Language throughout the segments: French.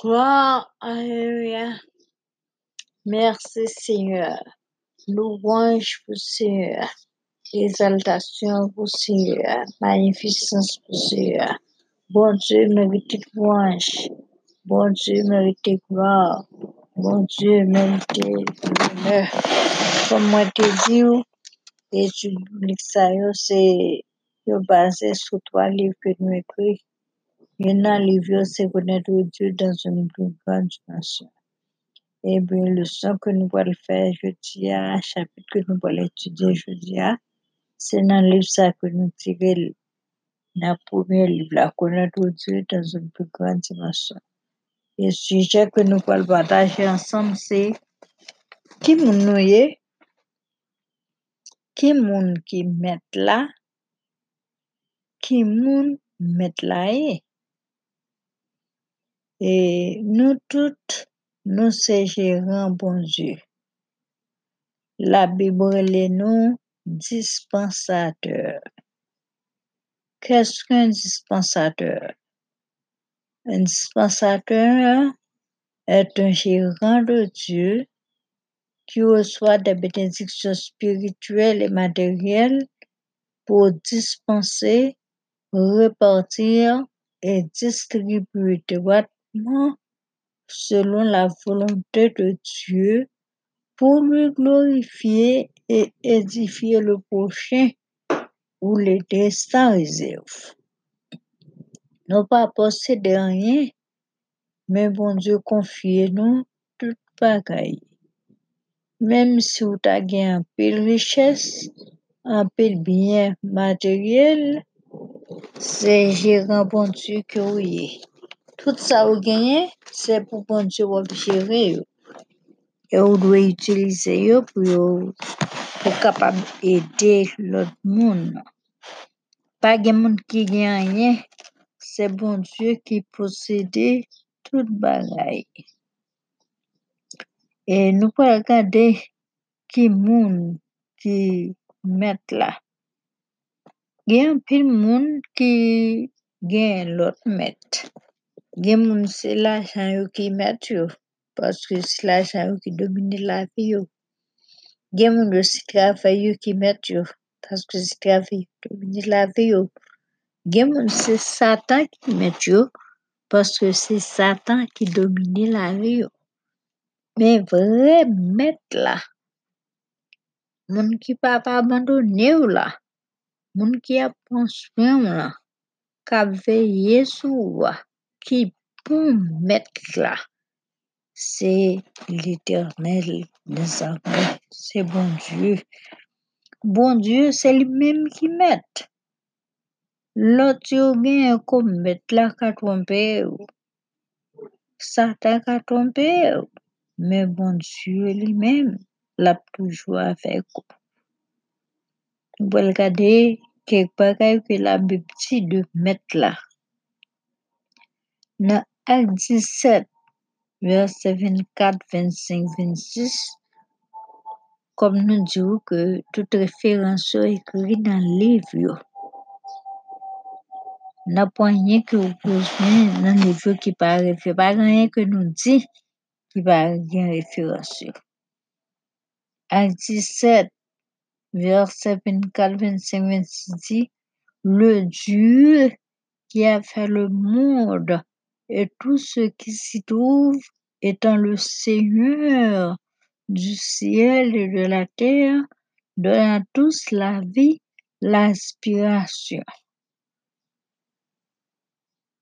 Gloire, Alléluia. Merci Seigneur. Louange pour Seigneur. Exaltation pour Seigneur. Magnificence pour Seigneur. Bon Dieu mérite louange. Bon Dieu mérite gloire. Bon Dieu mérite l'honneur. Comme moi te dit, étude biblique ça c'est basé sur trois livres que nous écrits. Il y en a un livre, c'est connaître Dieu dans une plus grande dimension. Et bien, le son que nous allons faire jeudi, à chapitre que nous allons étudier jeudi, c'est dans le livre ça que nous tirons dans le premier livre, connaître Dieu dans une plus grande dimension. Et le sujet que nous allons partager ensemble, c'est qui moun nou ye, qui moun qui met là, qui moun met là ye. Et nous toutes, nous c'est gérant bon Dieu. La Bible nous dispensateur. Qu'est-ce qu'un dispensateur? Un dispensateur est un gérant de Dieu qui reçoit des bénédictions spirituelles et matérielles pour dispenser, repartir et distribuer droitement selon la volonté de Dieu pour lui glorifier et édifier le prochain ou les destins réserve. Nous pas posséder rien, mais bon Dieu confie nous toute bagaille. Même si vous avez un pile richesse, un pile bien matériel, c'est gérant bon Dieu que vous Tout ça vous gagnez, c'est pour bon Dieu vous gérer. Et vous devez utiliser pour, yo- pour capable aider l'autre monde. Pas de monde qui gagne c'est bon Dieu qui possède toute bagaille. Et nous pouvons regarder qui monde qui met là. Il y a un pile monde qui gagne l'autre met. Il y a monde c'est l'argent yo qui met yo parce que c'est l'argent yo qui domine la vie yo. Il y a monde aussi travail yo qui met yo parce que c'est travail qui domine la vie yo. Il y a monde c'est Satan qui met yo parce que c'est Satan qui domine la vie yo. Mais vrai maître là, monde qui pas pas abandonné ou là, monde qui a prend soin ou là, qui a qui bon maître là, c'est l'éternel des c'est bon Dieu. Bon Dieu, c'est lui-même qui met. L'autre yo gen comme maître là qui trompé ou. Satan qui trompé ou. Mais bon Dieu lui-même l'a toujours avec vous. Nous pouvons regarder quelques bagages que la Bible de mettre là. Dans Acte 17, verset 24, 25, 26, comme nous disons que toute référence est écrite dans le livre. N'a pas rien que vous besoin dans le livre qui référence, pas rien nous dit qui va rien référence. Acte 17, verset 24, 25, 26 dit, le Dieu qui a fait le monde et tout ce qui s'y trouve étant le Seigneur du ciel et de la terre, donne à tous la vie, l'aspiration.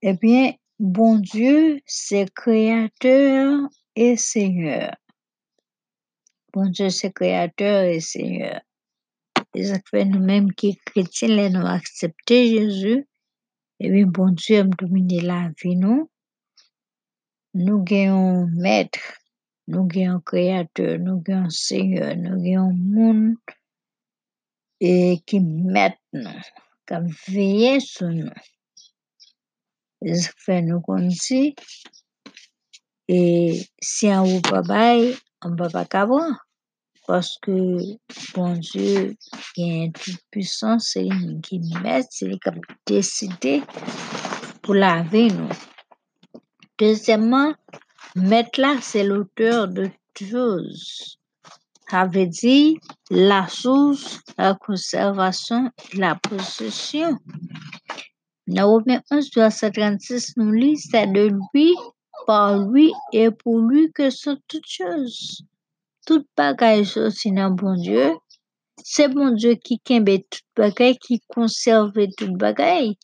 Eh bien, bon Dieu, c'est créateur et Seigneur. Bon Dieu, c'est créateur et Seigneur. Et ça fait nous-mêmes qui chrétiens, nous accepter Jésus. Et bien, bon Dieu aime dominer la vie, nous. Nous gagnons maître, nous gagnons créateur, nous gagnons Seigneur, nous gagnons monde et qui met nous, qui veille sur nous. Et ça fait nous dit, et si on vous pas bail, on peut pas qu'avoir. Parce que bon Dieu qui est toute puissance, c'est lui qui met, c'est lui qui a décidé pou lave nou. Deuxièmement, mettre là, c'est l'auteur de choses. Ça veut dire la source, la conservation, la possession. Dans Romains 11, verset 36, nous lit, c'est de lui, par lui et pour lui que sont toutes choses. Tout bagaille sorti dans bon Dieu, c'est bon Dieu qui kembe tout bagaille, qui conserve tout bagaille.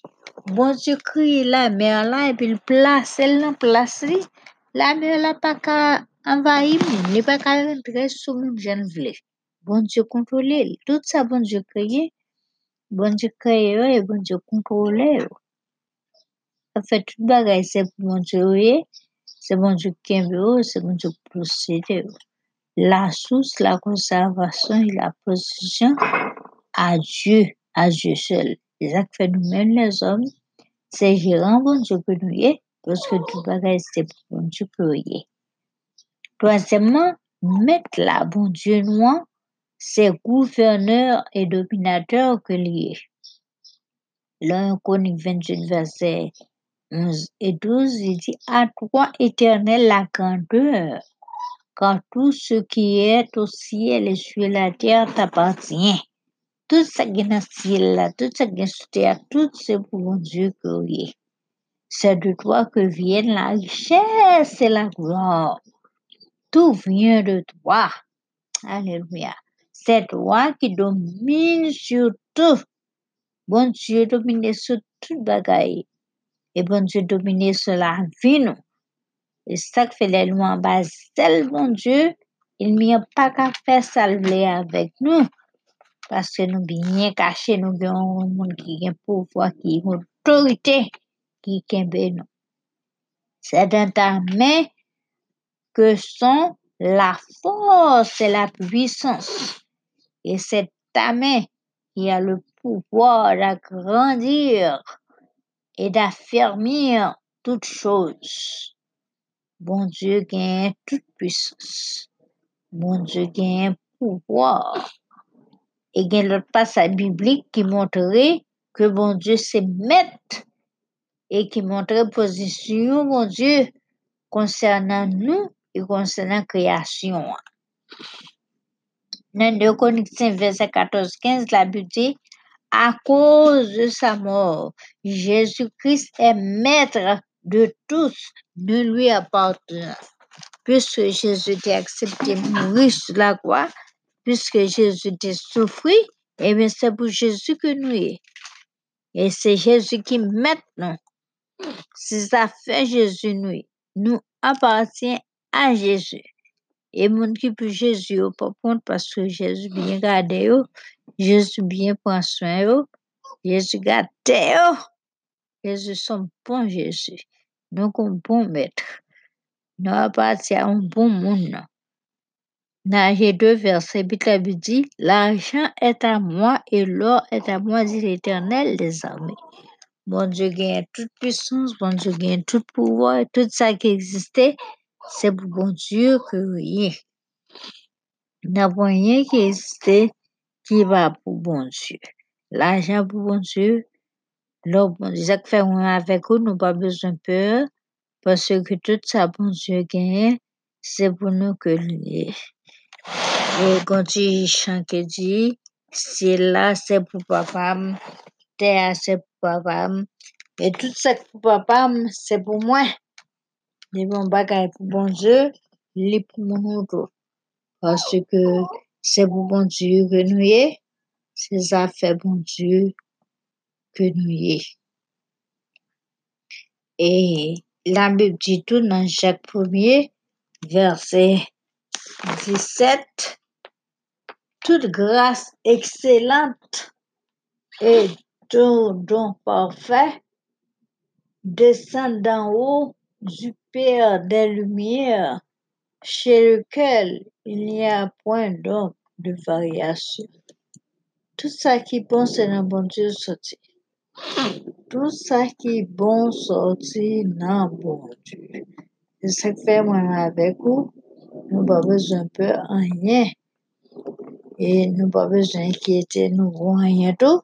Bon Dieu crée la mer là et puis il place elle dans place li. La mer là pas qu'à envahir moun, li pas qu'à rentrer sous moun j'en vle. Bon Dieu contrôle li. Tout ça bon Dieu créé, bon Dieu créé yo bon Dieu contrôle yo. Ça fait tout c'est pour bon Dieu oui, c'est bon Dieu kembe yo, c'est bon Dieu posséder yo. La source, la conservation et la possession à Dieu, à Dieu seul. Que fait nous-mêmes les hommes. C'est gérant bon Dieu que nous y est, parce que tout bagaille c'est bon Dieu que y est. Troisièmement, mettre là, bon Dieu noir, c'est gouverneur et dominateur que l'y est. L'un Chronique 28, verset 11 et 12, il dit À toi, éternel, la grandeur, car tout ce qui est au ciel et sur la terre t'appartient. Tout ça qui est dans le ciel, tout ça qui est sur terre, tout c'est pour Dieu que. C'est de toi que viennent la richesse et la gloire. Tout vient de toi. Alléluia. C'est toi qui domine sur tout. Bon Dieu domine sur toute bagaille. Et bon Dieu domine sur la vie, nous. Et ça fait les lois en bas, tel bon Dieu, il n'y a pas qu'à faire salver avec nous. Parce que nous bien cachés, nous avons un monde qui a un pouvoir, qui a une autorité, qui kembe nous. C'est dans ta main que sont la force et la puissance. Et c'est ta main qui a le pouvoir d'agrandir et d'affermir toutes choses. Bon Dieu gagne toute puissance. Bon Dieu gagne pouvoir. Et il y a l'autre passage biblique qui montrait que bon Dieu c'est maître et qui montrait position bon Dieu concernant nous et concernant la création. Dans 2 Chroniques 5, verset 14-15, la Bible dit à cause de sa mort, Jésus-Christ est maître de tous, ne lui appartenant. Puisque Jésus a accepté mourir sur la croix, puisque Jésus a souffert, et bien c'est pour Jésus que nous sommes. Et c'est Jésus qui maintenant, si ça fait Jésus nous, nous appartient à Jésus. Et mon qui pour Jésus, pas compte parce que Jésus bien gardé, yo, Jésus bien prend soin, yo, Jésus garde yo. Jésus son bon Jésus. Bon maître. Nous appartient un bon monde. Dans les deux versets, la Bible dit, l'argent est à moi et l'or est à moi, dit l'éternel des armées. Bon Dieu gagne toute puissance, bon Dieu gagne tout pouvoir, tout ça qui existait, c'est pour bon Dieu que rien. Il n'y a pas rien qui existait qui va pour bon Dieu. L'argent pour bon Dieu, l'or bon Dieu, ça fait on avec nous, nous pas besoin de peur, parce que tout ça bon Dieu gagne, c'est pour nous que l'est. Et quand tu chantes qui dit, c'est là, c'est pour papa, terre, c'est pour papa, et tout ça pour papa, c'est pour moi. Les bons bagages pour bon Dieu, les pour mon autre. Parce que c'est pour bon Dieu que nous y est, c'est ça fait bon Dieu que nous y est. Et la Bible dit tout dans Jacques 1er, verset 17, toute grâce excellente et tout don parfait descend d'en haut du Père des Lumières, chez lequel il n'y a point donc de variation. Tout ça qui c'est dans bon Dieu sorti. Tout ça qui est bon sorti dans bon Dieu. Ça que fait moi avec vous. Nous pas besoin de rien. Et nous pas besoin d'inquiéter nous rien tout.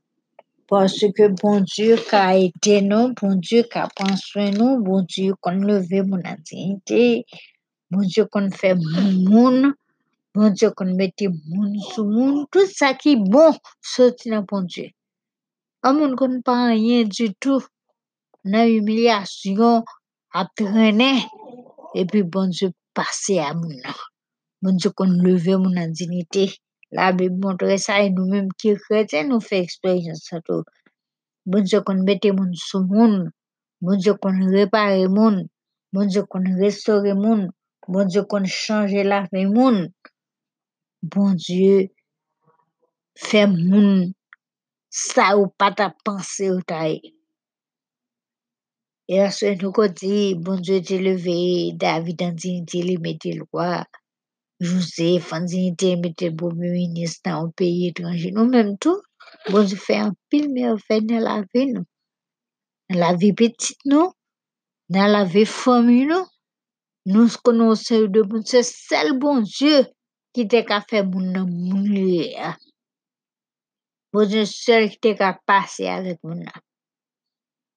Parce que bon Dieu ka ede nou, bon Dieu ka pran soin nou, bon Dieu kon leve moun an dignité, bon Dieu kon fè moun moun, bon Dieu kon mette moun sou moun, tout sa ki bon soti nan bon Dieu. Moun kon pa rien du tout, nan humilyasyon, ap trene, epi bon Dieu a moun nan. Bon Dieu kon leve moun an dignité. La Bible montre sa, e nou menm ki chrétien nou fè eksperyans sa tou. Bon Dieu kon mette moun sou moun, bon Dieu kon repare moun, bon Dieu kon restore moun, bon Dieu kon chanje la moun. Bon Dieu fè moun sa ou pata panse ou ta e. E aswe nou kon di, bon Dieu te leve David an dignité li mette lwa. Joseph an dignité mette pou ministre nan ou peyi etranje. Nou menm tou, bon Dieu fè an pil merveille nan la vie nou. Nan la vie petit nou, nan la vie famille nou, nou konon se ou de moun, se sel bon Dieu ki te moun liye a. Dieu sel ki te ka pase avèk moun nan.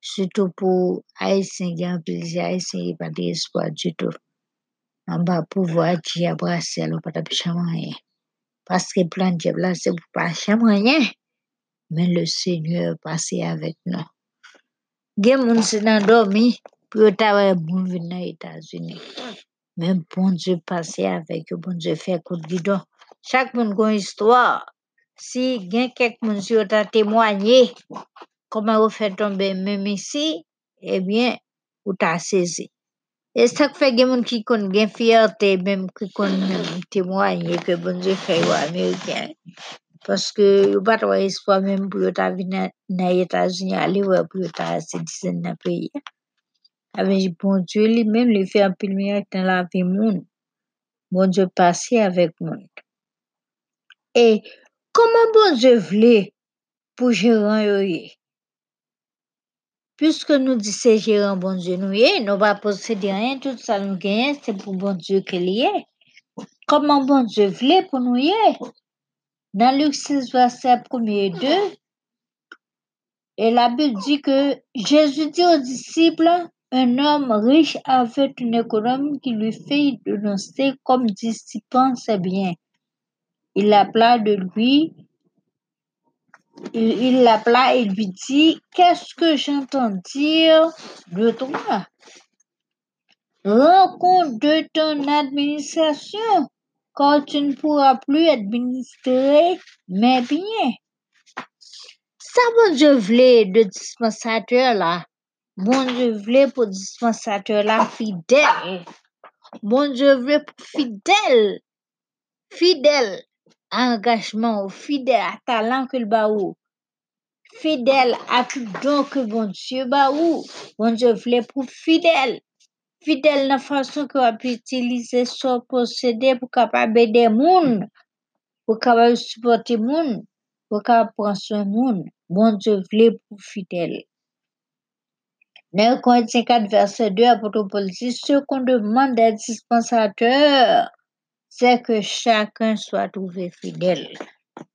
Soutou pou Aïsien gen plezi, Aïsien yi pati espoir du tout. An ba pou vwa di abrase alo pata pi chamanyen. Paske plan di abrase pou pa chamanyen, men le seigneur pase avèk nou. Gen moun se nan dormi, pou yo moun vin nan Etats-Unis. Men bon Dieu pase avèk yo, bon Dieu fè kout gidon. Chak moun kon si gen kek moun si yo ta temwanye, koman yo fè tombe mèm isi, ebyen, ou ta sezi. E sak fè gen moun ki kon gen fiyate, ki kon temwanye, ke bon Dieu fè yo Ameriken. Paske yo bat wè pou yo ta Etats-Unis, ali wè pou yo ta peyi. Bon Dieu li li apil la vi. Bon Dieu pase avèk koman bon Dieu vle pou jiran yo ye? Piske nou di se bon Dieu nou ye, nou ba posede rien, tout sa nou genyen, se pou bon Dieu ke li ye. Koman bon Dieu vle pou nou ye? Dans Luc 6, verset 1 et 2, et la Bible dit que Jésus dit aux disciples, un homme riche avait une économe qui lui fait dénoncer comme dissipant ses biens. Il l'appela de lui, il l'appela et lui dit, qu'est-ce que j'entends dire de toi? Rends compte de ton administration, car tu ne pourras plus administrer mes biens. Sa bon Dieu vle de dispensateur la, bon Dieu vle pou dispensateur la fidèle. Bon Dieu pou fidèle, fidèle engagement ou fidèle à talent que le ba ou, fidèle à tout don que bon Dieu ba ou, bon Dieu vle pou fidèle. Fidèle nan fason que wap utilize son posede pou kapab ede moun, pou kapab supporte moun, pou kapab pran soin moun. Bon Dieu vle pou fidèle. Dans Corinthiens 4, verset 2, apôtre Paul dit, ce qu'on demande des dispensateurs, c'est que chacun soit trouvé fidèle.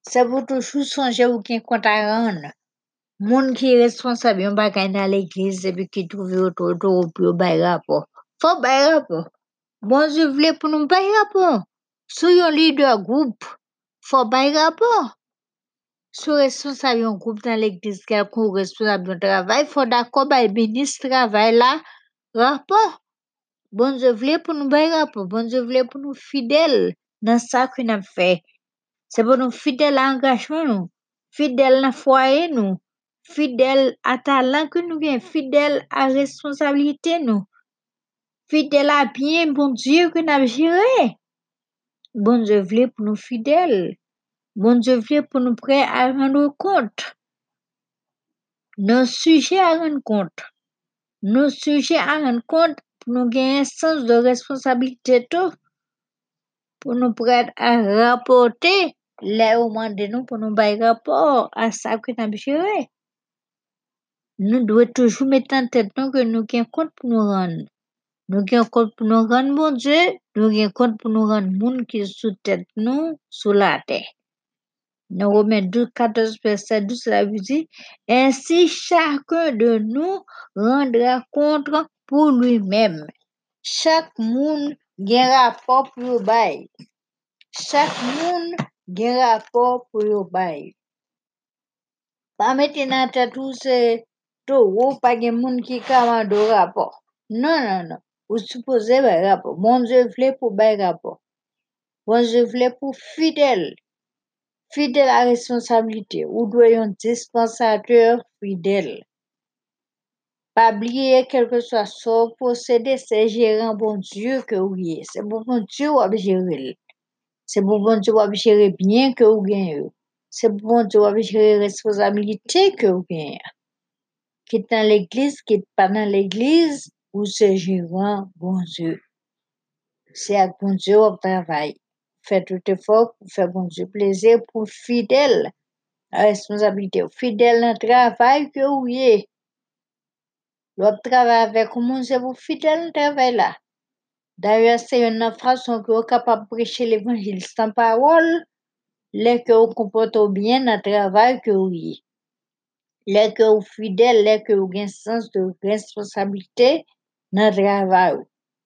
C'est pour toujours songer ou gen compte à rendre. Moun ki responsable yon bagay nan l'église epi ki trouve auto auto ou yo bay rapport. Faut bay rapport. Bon Dieu vle pou nou bay rapport. Sou yon leader groupe, faut bay rapport. Sou responsable yon groupe nan l'église kel kon responsable yon travail, faut d'accord bay ministre travail la rapport. Bon Dieu vle pou nou bay rapport. Bon Dieu vle pou nou fidèle nan sa ki nan fè. Se pou nou fidèle à engagement nou, fidèle nan foyer nou, fidèle à talent que nous gen, fidèle à responsabilité nous, fidèle à bien bon Dieu que nous géré. Bon Dieu vle pour nous fidèles. Bon Dieu vle pour nous prêts à rendre compte. Nos sujets à rendre compte. Nos sujets à rendre compte nous gagner un sens de responsabilité tout. Pour nous prêts à rapporter les au de nous pour nous bailler rapport à ça que nous géré. Nous devons toujours mettre en tête nous que nous avons compte pour nous rendre. Nous avons compte pour nous rendre bon Dieu, nous avons compte pour nous rendre monde qui est sous tête nous, sous la terre. Dans Romains 12, 14, verset 12, cela veut dire, ainsi chacun de nous rendra compte pour lui-même. Chaque monde a un rapport pour le bail. Chaque monde a un rapport pour le bail. Pas mettre dans tête tout c'est tout, pas de monde qui commande de rapport. Non, non, non. Vous supposez un rapport. Mon Dieu voulait pour bail rapport. Mon Dieu voulait pour fidèle. Fidèle à responsabilité. Ou doit un dispensateur fidèle. Quel que soit son procédé, c'est gérer un bon Dieu que vous êtes. C'est bon Dieu qui va gérer. C'est bon Dieu qui va gérer bien que vous gagnez. C'est bon Dieu qui va gérer responsabilité que vous gagnez. Qui est dans l'église, qui est pas dans l'église, ou c'est gérant bon Dieu. C'est à bon Dieu au travail. Faites tout effort pour faire bon Dieu plaisir pour fidèle à responsabilité. Fidèle dans le travail que vous êtes. L'autre travail avec monde, c'est pour fidèle travail là. D'ailleurs, c'est une que vous êtes capable de prêcher l'évangile sans parole, les que vous comportez bien dans le travail que vous êtes. Les que vous fidèle, les que vous avez un sens de responsabilité dans le travail.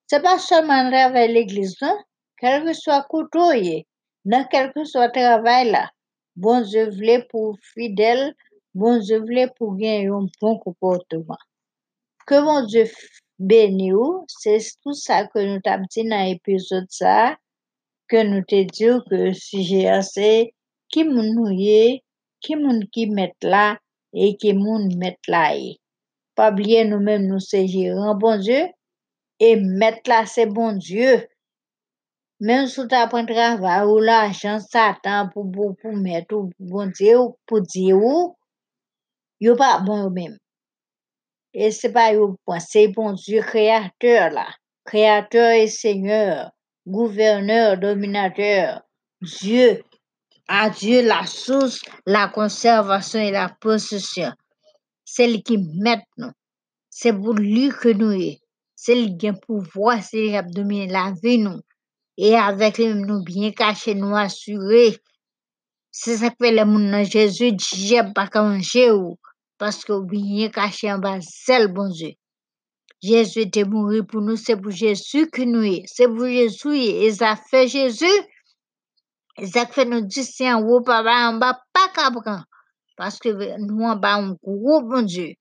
C'est pas seulement le travail de l'église, non? Quel que soit côté, dans quel que soit le travail là, bon Dieu pour fidèle, bon Dieu pour gagner un bon comportement. Que mon Dieu bénisse c'est tout ça que nous t'avons dit dans l'épisode ça, que nous te dit que si j'ai assez, qui nous y qui moun qui met là, et qui moun met là. Pas oublier nous-mêmes, nous c'est bon Dieu, et mettre là c'est bon Dieu. Même si tu as un travail ou l'argent, Satan pour, pour, pour mettre ou pour bon Dieu, ou pour dire ou, yo pas bon même. Et c'est pas yo point, c'est bon Dieu créateur là. Créateur et Seigneur, gouverneur, dominateur, Dieu, à Dieu la source, la conservation et la possession. C'est lui qui met nous. C'est pour lui que nous est. C'est lui qui a pouvoir, c'est lui qui a dominé la vie nous. Et avec lui, nous bien cachés, nous assurés. C'est ça que le monde dans Jésus j'ai pas manger ou, parce que bien caché en bas, c'est le bon Dieu. Jésus était mort pour nous, c'est pour Jésus que nous est. C'est pour Jésus, et ça fait Jésus. Et ça fait nous dire, c'est en en bas, pas prendre. Parce que nous, en bas, un gros bon Dieu.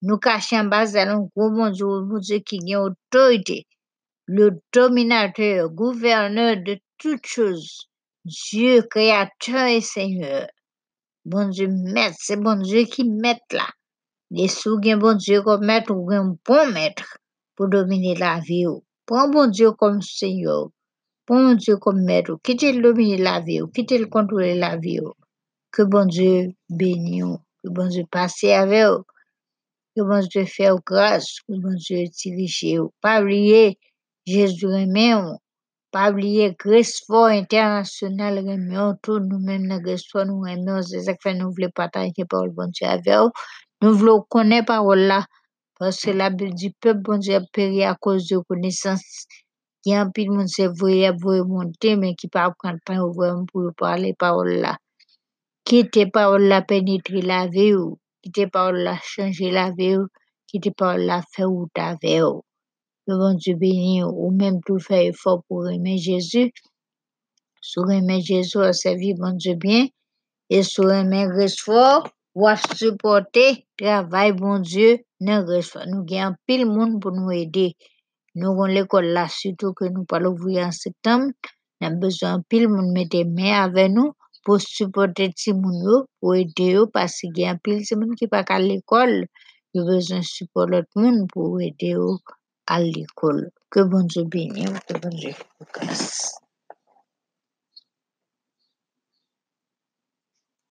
Nous cachons en bas, c'est un gros bon Dieu, un bon Dieu qui a autorité. Le dominateur, gouverneur de toutes choses. Dieu, créateur et Seigneur. Bon Dieu, maître, c'est bon Dieu qui met là. Et si bon Dieu comme maître, vous avez un bon maître pour dominer la vie. Prends bon Dieu comme Seigneur. Prends bon Dieu comme maître. ou. Quittez le dominer la vie. ou. Quittez le contrôler la vie. Que bon Dieu bénisse. Que bon Dieu passe avec vous. Que bon Dieu fait grâce. Que bon Dieu dirige. Pas oublier Jésus remet. Pas oublier Grace Fort International remet. nous-mêmes dans Grace Fort nous remet. C'est ça que nous voulons partager par le bon Dieu avec vous. Nous voulons connaître parole là. Parce que la Bible dit, peuple bon Dieu a péri à cause de connaissance. Il y a un pile monde c'est vrai monter, mais qui pas prendre temps vraiment pour parler parole là. Quittez parole là pénétrer la vie ou. Quittez parole là changer la vie ou. Quittez parole là faire ou ta vie ou. Que bon Dieu bénisse ou. Même tout faire effort pour aimer Jésus. Sur aimer Jésus, à servir bon Dieu bien. Et sur aimer reste fort, ou à supporter travail bon Dieu dans reste fort. Nous avons pile monde pour nous aider. Nous avons l'école là, surtout que nous parlons ouvrir en septembre. Nous avons besoin pile monde mettre main avec nous pour supporter ti moun yo, pour aider parce qu'il y a pile ti moun qui pas à l'école. Ils ont besoin de support l'autre monde pour aider à l'école. Que bon Dieu bénisse, que